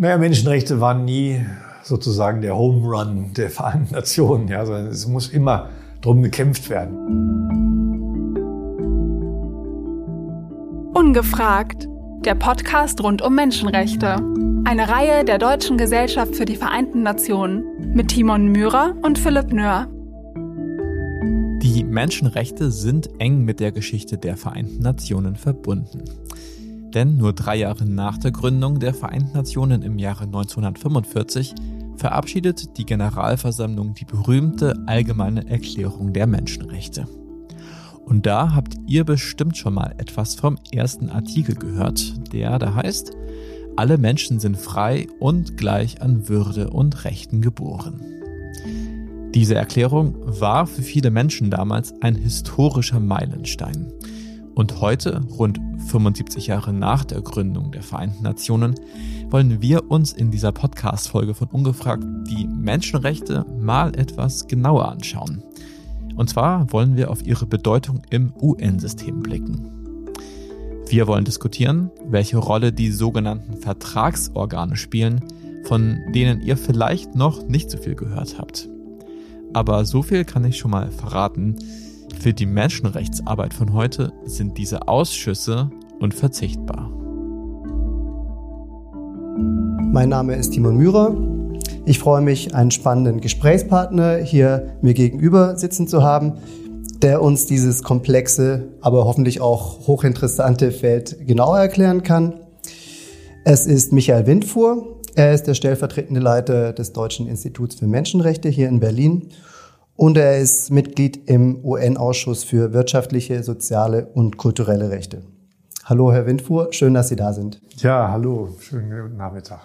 Naja, Menschenrechte waren nie sozusagen der Home Run der Vereinten Nationen, ja, sondern es muss immer drum gekämpft werden. Ungefragt. Der Podcast rund um Menschenrechte. Eine Reihe der Deutschen Gesellschaft für die Vereinten Nationen mit Timon Myhrer und Philipp Nöhr. Die Menschenrechte sind eng mit der Geschichte der Vereinten Nationen verbunden. Denn nur drei Jahre nach der Gründung der Vereinten Nationen im Jahre 1945 verabschiedet die Generalversammlung die berühmte Allgemeine Erklärung der Menschenrechte. Und da habt ihr bestimmt schon mal etwas vom ersten Artikel gehört, der da heißt, alle Menschen sind frei und gleich an Würde und Rechten geboren. Diese Erklärung war für viele Menschen damals ein historischer Meilenstein. Und heute, rund 75 Jahre nach der Gründung der Vereinten Nationen, wollen wir uns in dieser Podcast-Folge von Ungefragt die Menschenrechte mal etwas genauer anschauen. Und zwar wollen wir auf ihre Bedeutung im UN-System blicken. Wir wollen diskutieren, welche Rolle die sogenannten Vertragsorgane spielen, von denen ihr vielleicht noch nicht so viel gehört habt. Aber so viel kann ich schon mal verraten. Für die Menschenrechtsarbeit von heute sind diese Ausschüsse unverzichtbar. Mein Name ist Timon Myhrer. Ich freue mich, einen spannenden Gesprächspartner hier mir gegenüber sitzen zu haben, der uns dieses komplexe, aber hoffentlich auch hochinteressante Feld genauer erklären kann. Es ist Michael Windfuhr. Er ist der stellvertretende Leiter des Deutschen Instituts für Menschenrechte hier in Berlin und er ist Mitglied im UN-Ausschuss für wirtschaftliche, soziale und kulturelle Rechte. Hallo, Herr Windfuhr, schön, dass Sie da sind. Ja, hallo, schönen guten Nachmittag.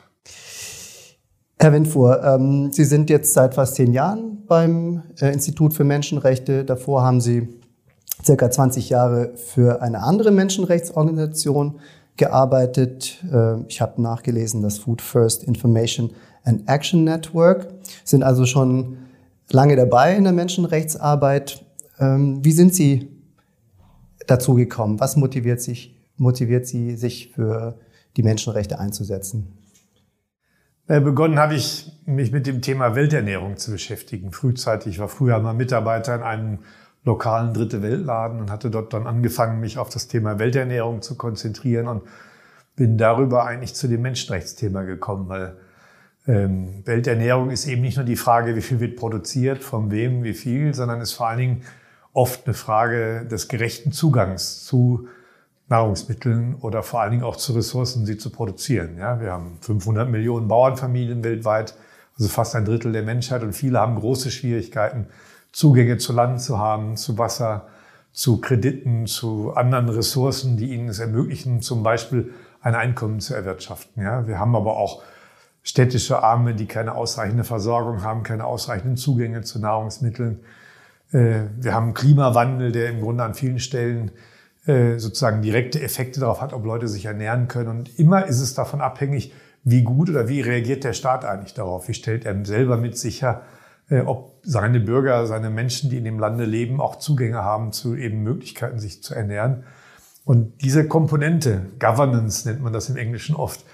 Herr Windfuhr, ähm, Sie sind jetzt seit fast zehn Jahren beim äh, Institut für Menschenrechte. Davor haben Sie circa 20 Jahre für eine andere Menschenrechtsorganisation gearbeitet. Äh, ich habe nachgelesen, das Food First Information and Action Network. Sind also schon lange dabei in der Menschenrechtsarbeit. Ähm, wie sind Sie dazu gekommen? Was motiviert, sich, motiviert Sie, sich für die Menschenrechte einzusetzen? Äh, begonnen habe ich mich mit dem Thema Welternährung zu beschäftigen. Frühzeitig ich war früher mal Mitarbeiter in einem lokalen Dritte Weltladen und hatte dort dann angefangen, mich auf das Thema Welternährung zu konzentrieren und bin darüber eigentlich zu dem Menschenrechtsthema gekommen, weil ähm, Welternährung ist eben nicht nur die Frage, wie viel wird produziert, von wem, wie viel, sondern ist vor allen Dingen oft eine Frage des gerechten Zugangs zu Nahrungsmitteln oder vor allen Dingen auch zu Ressourcen, sie zu produzieren. Ja, wir haben 500 Millionen Bauernfamilien weltweit, also fast ein Drittel der Menschheit und viele haben große Schwierigkeiten, Zugänge zu Land zu haben, zu Wasser, zu Krediten, zu anderen Ressourcen, die ihnen es ermöglichen, zum Beispiel ein Einkommen zu erwirtschaften. Ja, wir haben aber auch städtische Arme, die keine ausreichende Versorgung haben, keine ausreichenden Zugänge zu Nahrungsmitteln. Äh, wir haben Klimawandel, der im Grunde an vielen Stellen äh, sozusagen direkte Effekte darauf hat, ob Leute sich ernähren können. Und immer ist es davon abhängig, wie gut oder wie reagiert der Staat eigentlich darauf? Wie stellt er selber mit sicher, äh, ob seine Bürger, seine Menschen, die in dem Lande leben, auch Zugänge haben zu eben Möglichkeiten, sich zu ernähren? Und diese Komponente, Governance nennt man das im Englischen oft,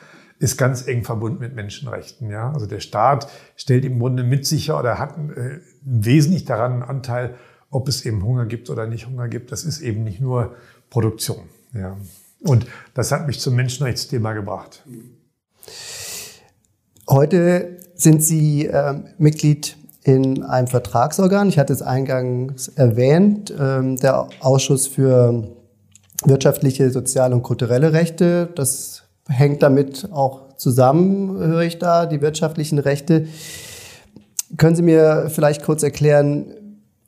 ist ganz eng verbunden mit Menschenrechten. Ja? Also der Staat stellt im Grunde mit sicher oder hat äh, wesentlich daran einen Anteil, ob es eben Hunger gibt oder nicht Hunger gibt. Das ist eben nicht nur Produktion. Ja. Und das hat mich zum Menschenrechtsthema gebracht. Heute sind Sie äh, Mitglied in einem Vertragsorgan. Ich hatte es eingangs erwähnt, ähm, der Ausschuss für wirtschaftliche, soziale und kulturelle Rechte. Das hängt damit auch zusammen, höre ich da, die wirtschaftlichen Rechte. Können Sie mir vielleicht kurz erklären,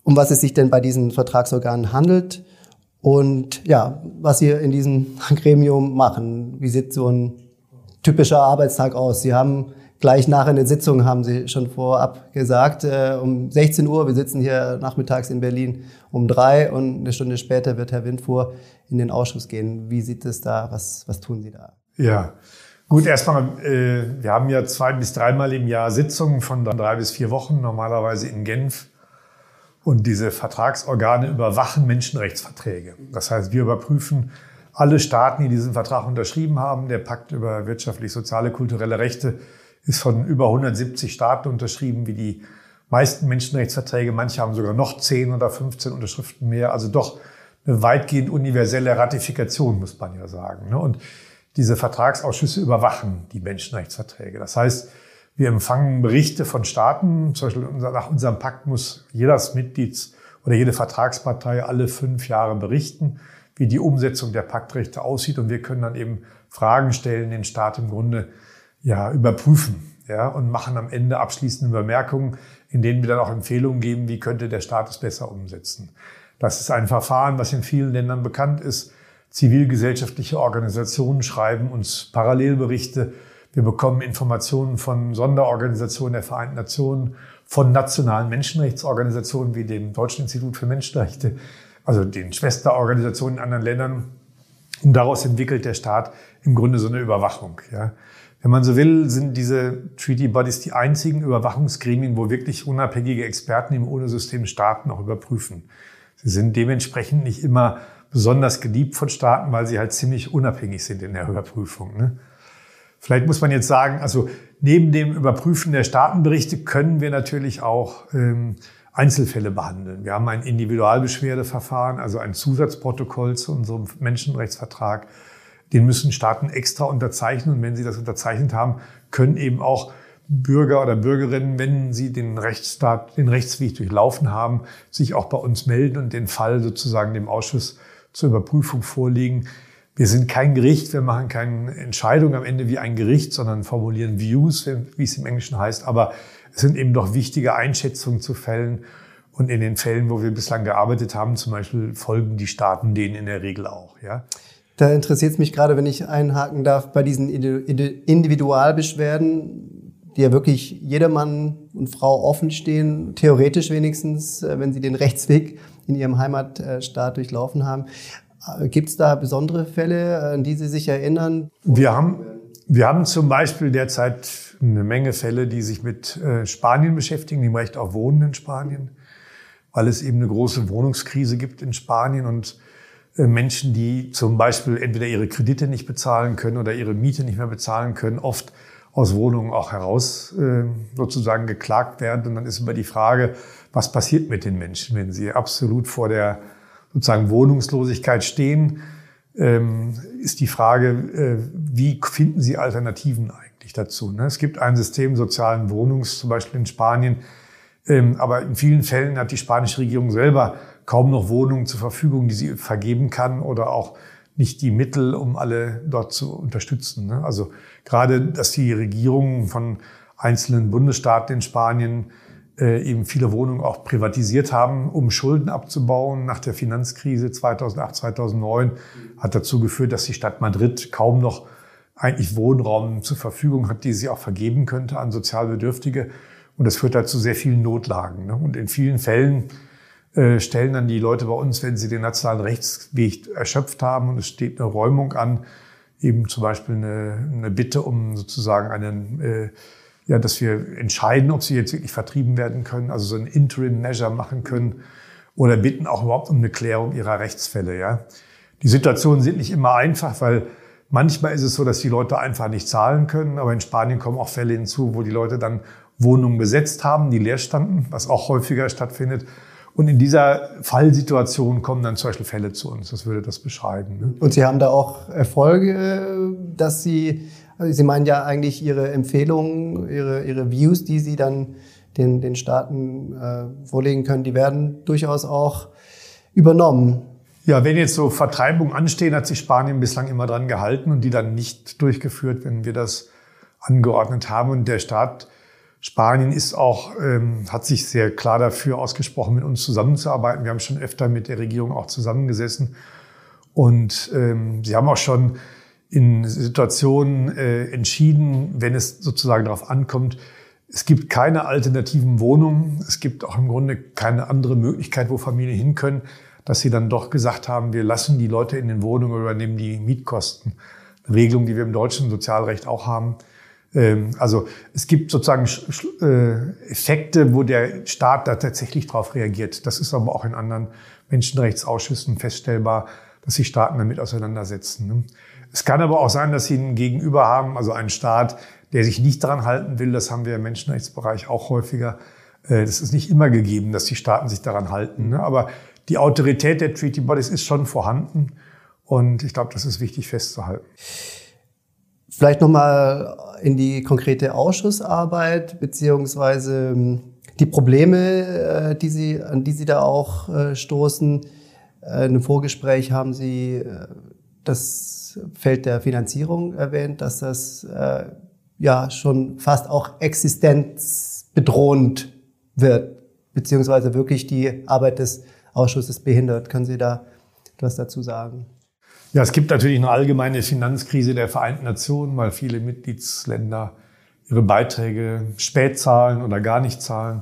um was es sich denn bei diesen Vertragsorganen handelt und ja, was Sie in diesem Gremium machen. Wie sieht so ein typischer Arbeitstag aus? Sie haben gleich nach in der Sitzung, haben Sie schon vorab gesagt, äh, um 16 Uhr, wir sitzen hier nachmittags in Berlin um drei und eine Stunde später wird Herr Windfuhr in den Ausschuss gehen. Wie sieht es da? Was, was tun Sie da? Ja, gut, erstmal, äh, wir haben ja zwei bis dreimal im Jahr Sitzungen von drei bis vier Wochen, normalerweise in Genf. Und diese Vertragsorgane überwachen Menschenrechtsverträge. Das heißt, wir überprüfen, alle Staaten, die diesen Vertrag unterschrieben haben, der Pakt über wirtschaftlich, soziale, kulturelle Rechte, ist von über 170 Staaten unterschrieben, wie die meisten Menschenrechtsverträge. Manche haben sogar noch 10 oder 15 Unterschriften mehr. Also doch eine weitgehend universelle Ratifikation, muss man ja sagen. Ne? Und diese Vertragsausschüsse überwachen die Menschenrechtsverträge. Das heißt, wir empfangen Berichte von Staaten. Zum Beispiel nach unserem Pakt muss jedes Mitglieds- oder jede Vertragspartei alle fünf Jahre berichten, wie die Umsetzung der Paktrechte aussieht. Und wir können dann eben Fragen stellen, den Staat im Grunde ja überprüfen ja, und machen am Ende abschließende Bemerkungen, in denen wir dann auch Empfehlungen geben, wie könnte der Staat es besser umsetzen. Das ist ein Verfahren, was in vielen Ländern bekannt ist. Zivilgesellschaftliche Organisationen schreiben uns Parallelberichte. Wir bekommen Informationen von Sonderorganisationen der Vereinten Nationen, von nationalen Menschenrechtsorganisationen wie dem Deutschen Institut für Menschenrechte, also den Schwesterorganisationen in anderen Ländern. Und daraus entwickelt der Staat im Grunde so eine Überwachung. Ja. Wenn man so will, sind diese Treaty Bodies die einzigen Überwachungsgremien, wo wirklich unabhängige Experten im UNO-System Staaten auch überprüfen. Sie sind dementsprechend nicht immer besonders geliebt von Staaten, weil sie halt ziemlich unabhängig sind in der Überprüfung. Ne? Vielleicht muss man jetzt sagen, also neben dem Überprüfen der Staatenberichte können wir natürlich auch ähm, Einzelfälle behandeln. Wir haben ein Individualbeschwerdeverfahren, also ein Zusatzprotokoll zu unserem Menschenrechtsvertrag. Den müssen Staaten extra unterzeichnen. Und wenn sie das unterzeichnet haben, können eben auch Bürger oder Bürgerinnen, wenn sie den Rechtsstaat, den Rechtsweg durchlaufen haben, sich auch bei uns melden und den Fall sozusagen dem Ausschuss zur Überprüfung vorlegen. Wir sind kein Gericht, wir machen keine Entscheidung am Ende wie ein Gericht, sondern formulieren Views, wie es im Englischen heißt. Aber es sind eben doch wichtige Einschätzungen zu Fällen. Und in den Fällen, wo wir bislang gearbeitet haben, zum Beispiel folgen die Staaten denen in der Regel auch. Ja. Da interessiert es mich gerade, wenn ich einhaken darf, bei diesen Individualbeschwerden die ja wirklich jedermann und Frau offen stehen, theoretisch wenigstens, äh, wenn sie den Rechtsweg in ihrem Heimatstaat durchlaufen haben. Äh, Gibt es da besondere Fälle, an die Sie sich erinnern? Wir haben, wir haben zum Beispiel derzeit eine Menge Fälle, die sich mit äh, Spanien beschäftigen, die Recht auf Wohnen in Spanien, weil es eben eine große Wohnungskrise gibt in Spanien und Menschen, die zum Beispiel entweder ihre Kredite nicht bezahlen können oder ihre Miete nicht mehr bezahlen können, oft aus Wohnungen auch heraus äh, sozusagen geklagt werden. Und dann ist immer die Frage, was passiert mit den Menschen, wenn sie absolut vor der sozusagen Wohnungslosigkeit stehen? Ähm, ist die Frage, äh, wie finden sie Alternativen eigentlich dazu? Ne? Es gibt ein System sozialen Wohnungs, zum Beispiel in Spanien, ähm, aber in vielen Fällen hat die spanische Regierung selber kaum noch Wohnungen zur Verfügung, die sie vergeben kann oder auch nicht die Mittel, um alle dort zu unterstützen. Ne? Also gerade, dass die Regierungen von einzelnen Bundesstaaten in Spanien äh, eben viele Wohnungen auch privatisiert haben, um Schulden abzubauen. Nach der Finanzkrise 2008, 2009 hat dazu geführt, dass die Stadt Madrid kaum noch eigentlich Wohnraum zur Verfügung hat, die sie auch vergeben könnte an Sozialbedürftige. Und das führt dazu sehr vielen Notlagen. Ne? Und in vielen Fällen äh, stellen dann die Leute bei uns, wenn sie den nationalen Rechtsweg erschöpft haben und es steht eine Räumung an, eben zum Beispiel eine, eine Bitte um sozusagen einen, äh, ja, dass wir entscheiden, ob sie jetzt wirklich vertrieben werden können, also so ein Interim Measure machen können oder bitten auch überhaupt um eine Klärung ihrer Rechtsfälle, ja. Die Situationen sind nicht immer einfach, weil manchmal ist es so, dass die Leute einfach nicht zahlen können, aber in Spanien kommen auch Fälle hinzu, wo die Leute dann Wohnungen besetzt haben, die leer standen, was auch häufiger stattfindet und in dieser Fallsituation kommen dann zum Beispiel Fälle zu uns. Das würde das beschreiben. Ne? Und Sie haben da auch Erfolge, dass Sie, also Sie meinen ja eigentlich Ihre Empfehlungen, Ihre, Ihre Views, die Sie dann den, den Staaten äh, vorlegen können, die werden durchaus auch übernommen. Ja, wenn jetzt so Vertreibungen anstehen, hat sich Spanien bislang immer dran gehalten und die dann nicht durchgeführt, wenn wir das angeordnet haben. Und der Staat Spanien ist auch, ähm, hat sich sehr klar dafür ausgesprochen, mit uns zusammenzuarbeiten. Wir haben schon öfter mit der Regierung auch zusammengesessen. Und ähm, sie haben auch schon in Situationen äh, entschieden, wenn es sozusagen darauf ankommt, es gibt keine alternativen Wohnungen, es gibt auch im Grunde keine andere Möglichkeit, wo Familien hin können, dass sie dann doch gesagt haben, wir lassen die Leute in den Wohnungen übernehmen die Mietkosten. Eine Regelung, die wir im deutschen Sozialrecht auch haben. Ähm, also es gibt sozusagen äh, Effekte, wo der Staat da tatsächlich drauf reagiert. Das ist aber auch in anderen Menschenrechtsausschüssen feststellbar. dass sich Staaten damit auseinandersetzen. Ne? Es kann aber auch sein, dass sie einen Gegenüber haben, also einen Staat, der sich nicht daran halten will. Das haben wir im Menschenrechtsbereich auch häufiger. Äh, das ist nicht immer gegeben, dass die Staaten sich daran halten. Ne? Aber die Autorität der Treaty Bodies ist schon vorhanden. Und ich glaube, das ist wichtig festzuhalten. Vielleicht nochmal in die konkrete Ausschussarbeit beziehungsweise ähm, die Probleme, äh, die Sie, an die Sie da auch äh, stoßen. Äh, in einem Vorgespräch haben Sie das Feld der Finanzierung erwähnt, dass das ja schon fast auch existenzbedrohend wird, beziehungsweise wirklich die Arbeit des Ausschusses behindert. Können Sie da etwas dazu sagen? Ja, es gibt natürlich eine allgemeine Finanzkrise der Vereinten Nationen, weil viele Mitgliedsländer ihre Beiträge spät zahlen oder gar nicht zahlen.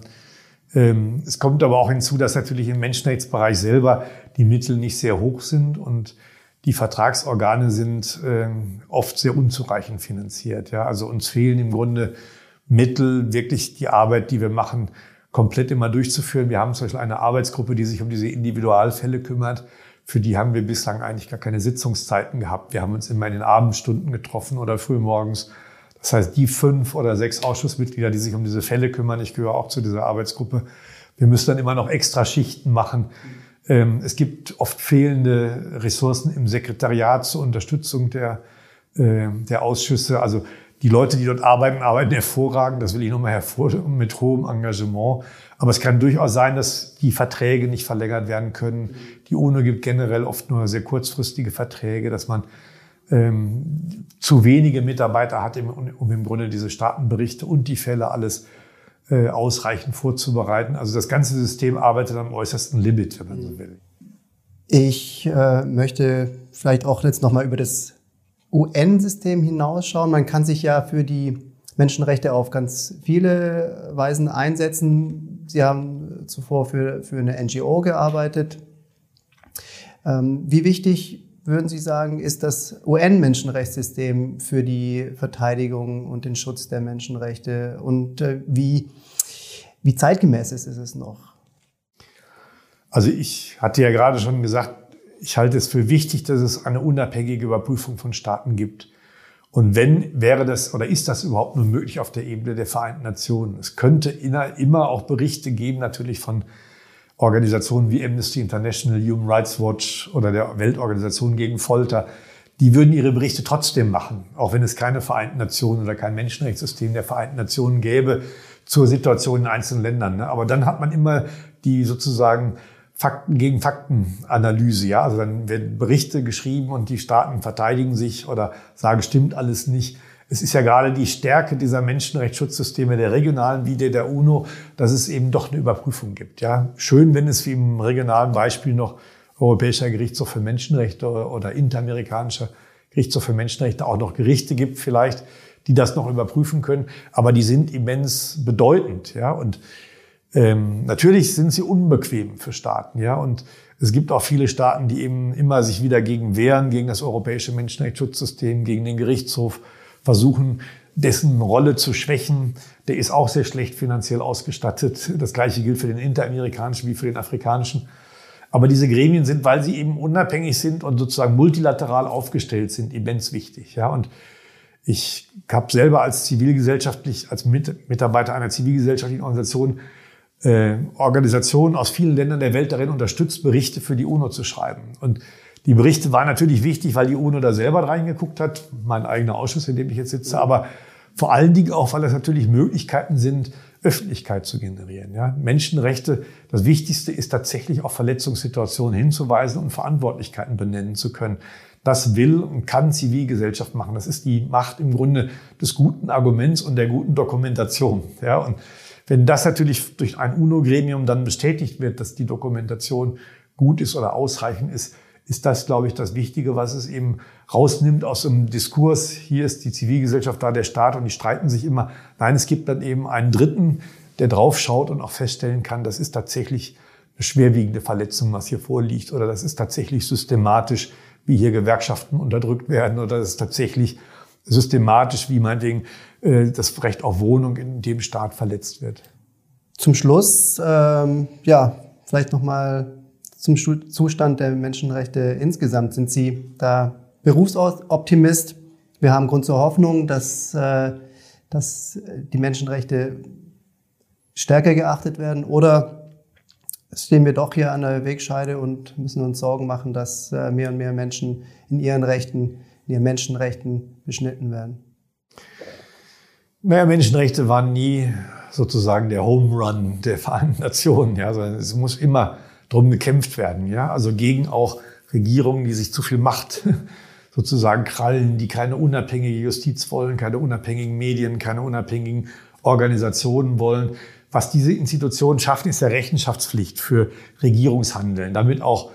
Ähm, es kommt aber auch hinzu, dass natürlich im Menschenrechtsbereich selber die Mittel nicht sehr hoch sind und die Vertragsorgane sind ähm, oft sehr unzureichend finanziert. Ja, also uns fehlen im Grunde Mittel, wirklich die Arbeit, die wir machen, komplett immer durchzuführen. Wir haben zum Beispiel eine Arbeitsgruppe, die sich um diese Individualfälle kümmert. Für die haben wir bislang eigentlich gar keine Sitzungszeiten gehabt. Wir haben uns immer in den Abendstunden getroffen oder frühmorgens. Das heißt, die fünf oder sechs Ausschussmitglieder, die sich um diese Fälle kümmern, ich gehöre auch zu dieser Arbeitsgruppe, wir müssen dann immer noch extra Schichten machen. Ähm, es gibt oft fehlende Ressourcen im Sekretariat zur Unterstützung der, äh, der Ausschüsse. Also die Leute, die dort arbeiten, arbeiten hervorragend. Das will ich nochmal hervorheben mit hohem Engagement. Aber es kann durchaus sein, dass die Verträge nicht verlängert werden können. Die UNO gibt generell oft nur sehr kurzfristige Verträge, dass man ähm, zu wenige Mitarbeiter hat, um im Grunde diese Staatenberichte und die Fälle alles äh, ausreichend vorzubereiten. Also das ganze System arbeitet am äußersten Limit, wenn man so will. Ich äh, möchte vielleicht auch jetzt nochmal über das UN-System hinausschauen. Man kann sich ja für die Menschenrechte auf ganz viele Weisen einsetzen. Sie haben zuvor für, für eine NGO gearbeitet. Ähm, wie wichtig würden Sie sagen, ist das UN-Menschenrechtssystem für die Verteidigung und den Schutz der Menschenrechte und äh, wie, wie zeitgemäß ist es noch? Also ich hatte ja gerade schon gesagt, ich halte es für wichtig, dass es eine unabhängige Überprüfung von Staaten gibt. Und wenn, wäre das oder ist das überhaupt nur möglich auf der Ebene der Vereinten Nationen? Es könnte immer auch Berichte geben, natürlich von Organisationen wie Amnesty International, Human Rights Watch oder der Weltorganisation gegen Folter. Die würden ihre Berichte trotzdem machen, auch wenn es keine Vereinten Nationen oder kein Menschenrechtssystem der Vereinten Nationen gäbe zur Situation in einzelnen Ländern. Ne? Aber dann hat man immer die sozusagen Fakten gegen Faktenanalyse. Ja? Also dann werden Berichte geschrieben und die Staaten verteidigen sich oder sagen, stimmt alles nicht. Es ist ja gerade die Stärke dieser Menschenrechtsschutzsysteme der regionalen wie der der UNO, dass es eben doch eine Überprüfung gibt. Ja? Schön, wenn es wie im regionalen Beispiel noch Europäischer Gerichtshof für Menschenrechte oder Interamerikanischer Gerichtshof für Menschenrechte auch noch Gerichte gibt vielleicht, die das noch überprüfen können. Aber die sind immens bedeutend. Ja? Und ähm, natürlich sind sie unbequem für Staaten, ja, und es gibt auch viele Staaten, die eben immer sich wieder gegen wehren, gegen das europäische Menschenrechtsschutzsystem, gegen den Gerichtshof, versuchen, dessen Rolle zu schwächen. Der ist auch sehr schlecht finanziell ausgestattet. Das gleiche gilt für den interamerikanischen wie für den afrikanischen. Aber diese Gremien sind, weil sie eben unabhängig sind und sozusagen multilateral aufgestellt sind, immens wichtig, ja, und ich habe selber als zivilgesellschaftlich, als Mitarbeiter einer zivilgesellschaftlichen Organisation äh, Organisationen aus vielen Ländern der Welt darin unterstützt, Berichte für die UNO zu schreiben. Und die Berichte waren natürlich wichtig, weil die UNO da selber reingeguckt hat, mein eigener Ausschuss, in dem ich jetzt sitze, aber vor allen Dingen auch, weil es natürlich Möglichkeiten sind, Öffentlichkeit zu generieren. Ja? Menschenrechte, das Wichtigste ist tatsächlich auf Verletzungssituationen hinzuweisen und Verantwortlichkeiten benennen zu können. Das will und kann Zivilgesellschaft machen. Das ist die Macht im Grunde des guten Arguments und der guten Dokumentation. Ja? Und wenn das natürlich durch ein UNO-Gremium dann bestätigt wird, dass die Dokumentation gut ist oder ausreichend ist, ist das, glaube ich, das Wichtige, was es eben rausnimmt aus dem Diskurs. Hier ist die Zivilgesellschaft da, der Staat und die streiten sich immer. Nein, es gibt dann eben einen Dritten, der draufschaut und auch feststellen kann, das ist tatsächlich eine schwerwiegende Verletzung, was hier vorliegt, oder das ist tatsächlich systematisch, wie hier Gewerkschaften unterdrückt werden, oder das ist tatsächlich systematisch, wie meinetwegen äh, das Recht auf Wohnung in dem Staat verletzt wird. Zum Schluss, ähm, ja, vielleicht nochmal zum Zustand der Menschenrechte insgesamt? Sind Sie da Berufsoptimist? Wir haben Grund zur Hoffnung, dass, äh, dass die Menschenrechte stärker geachtet werden oder stehen wir doch hier an der Wegscheide und müssen uns Sorgen machen, dass äh, mehr und mehr Menschen in ihren Rechten, in ihren Menschenrechten beschnitten werden? Naja, Menschenrechte waren nie sozusagen der Home Run der Vereinten Nationen, ja, sondern es muss immer drum gekämpft werden, ja, also gegen auch Regierungen, die sich zu viel Macht sozusagen krallen, die keine unabhängige Justiz wollen, keine unabhängigen Medien, keine unabhängigen Organisationen wollen. Was diese Institutionen schaffen, ist der Rechenschaftspflicht für Regierungshandeln, damit auch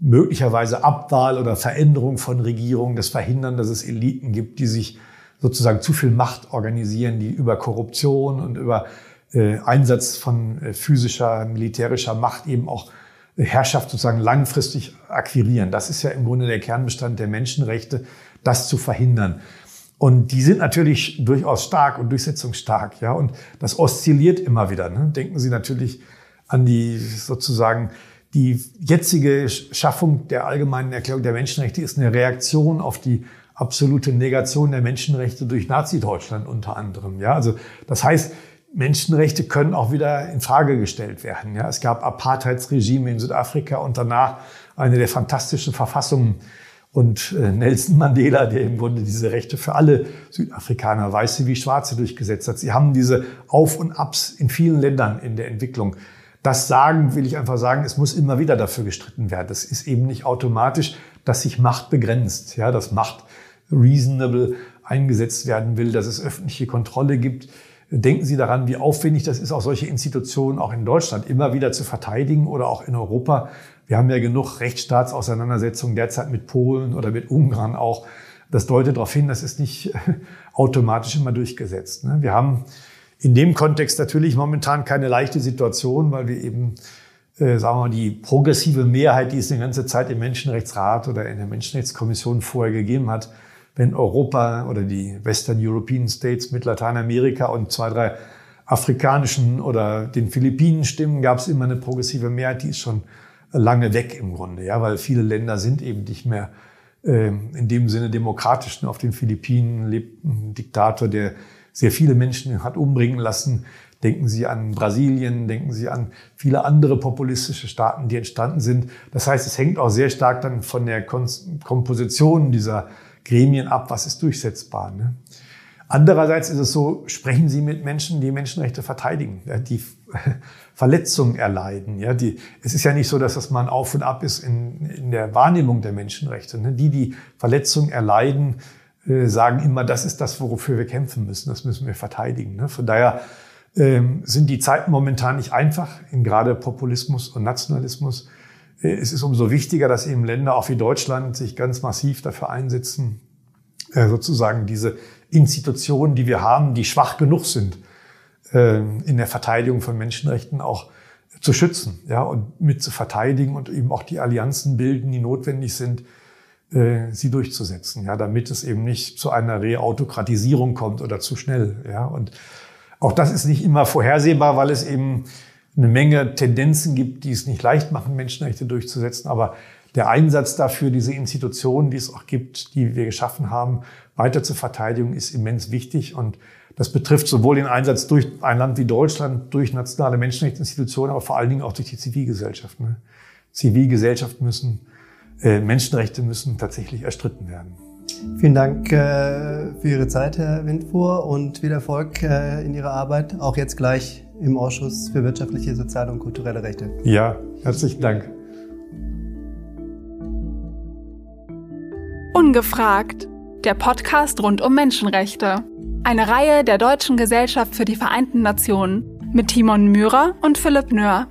möglicherweise Abwahl oder Veränderung von Regierungen, das Verhindern, dass es Eliten gibt, die sich sozusagen zu viel Macht organisieren, die über Korruption und über äh, Einsatz von äh, physischer, militärischer Macht eben auch Herrschaft sozusagen langfristig akquirieren. Das ist ja im Grunde der Kernbestand der Menschenrechte, das zu verhindern. Und die sind natürlich durchaus stark und durchsetzungsstark, ja. Und das oszilliert immer wieder. Ne? Denken Sie natürlich an die sozusagen die jetzige Schaffung der allgemeinen Erklärung der Menschenrechte ist eine Reaktion auf die absolute Negation der Menschenrechte durch Nazi-Deutschland unter anderem. Ja, also das heißt, Menschenrechte können auch wieder in Frage gestellt werden. Ja, es gab Apartheidsregime in Südafrika und danach eine der fantastischen Verfassungen und äh, Nelson Mandela, der im Grunde diese Rechte für alle Südafrikaner, Weiße wie Schwarze, durchgesetzt hat. Sie haben diese Auf und Abs in vielen Ländern in der Entwicklung. Das sagen, will ich einfach sagen, es muss immer wieder dafür gestritten werden. Das ist eben nicht automatisch, dass sich Macht begrenzt, ja, dass Macht reasonable eingesetzt werden will, dass es öffentliche Kontrolle gibt. Denken Sie daran, wie aufwendig das ist, auch solche Institutionen auch in Deutschland immer wieder zu verteidigen oder auch in Europa. Wir haben ja genug Rechtsstaatsauseinandersetzungen derzeit mit Polen oder mit Ungarn auch. Das deutet darauf hin, das ist nicht automatisch immer durchgesetzt. Ne? Wir haben in dem Kontext natürlich momentan keine leichte Situation, weil wir eben, äh, sagen wir mal, die progressive Mehrheit, die es die ganze Zeit im Menschenrechtsrat oder in der Menschenrechtskommission vorher gegeben hat, wenn Europa oder die Western European States mit Lateinamerika und zwei, drei afrikanischen oder den Philippinen stimmen, gab es immer eine progressive Mehrheit, die ist schon lange weg im Grunde, ja, weil viele Länder sind eben nicht mehr äh, in dem Sinne demokratisch. Auf den Philippinen lebt ein Diktator, der sehr viele Menschen hat umbringen lassen. Denken Sie an Brasilien, denken Sie an viele andere populistische Staaten, die entstanden sind. Das heißt, es hängt auch sehr stark dann von der Komposition dieser Gremien ab, was ist durchsetzbar. Ne? Andererseits ist es so, sprechen Sie mit Menschen, die Menschenrechte verteidigen, die Verletzungen erleiden. Ja, die, es ist ja nicht so, dass das mal Auf und Ab ist in, in der Wahrnehmung der Menschenrechte. Ne? Die, die Verletzungen erleiden, sagen immer, das ist das, wofür wir kämpfen müssen. Das müssen wir verteidigen. Ne? Von daher ähm, sind die Zeiten momentan nicht einfach, in gerade Populismus und Nationalismus es ist umso wichtiger, dass eben Länder auch wie Deutschland sich ganz massiv dafür einsetzen, äh, sozusagen diese Institutionen, die wir haben, die schwach genug sind, äh, in der Verteidigung von Menschenrechten auch zu schützen, ja, und mit zu verteidigen und eben auch die Allianzen bilden, die notwendig sind, äh, sie durchzusetzen, ja, damit es eben nicht zu einer Reautokratisierung kommt oder zu schnell, ja, und auch das ist nicht immer vorhersehbar, weil es eben eine Menge Tendenzen gibt, die es nicht leicht machen, Menschenrechte durchzusetzen. Aber der Einsatz dafür, diese Institutionen, die es auch gibt, die wir geschaffen haben, weiter zur Verteidigung, ist immens wichtig. Und das betrifft sowohl den Einsatz durch ein Land wie Deutschland, durch nationale Menschenrechtsinstitutionen, aber vor allen Dingen auch durch die Zivilgesellschaft. Ne? Zivilgesellschaft müssen, Menschenrechte müssen tatsächlich erstritten werden. Vielen Dank äh, für Ihre Zeit, Herr Windfuhr, und viel Erfolg äh, in Ihrer Arbeit, auch jetzt gleich im Ausschuss für wirtschaftliche, soziale und kulturelle Rechte. Ja, herzlichen Dank. Ungefragt, der Podcast rund um Menschenrechte. Eine Reihe der Deutschen Gesellschaft für die Vereinten Nationen mit Timon Myhrer und Philipp Nöhr.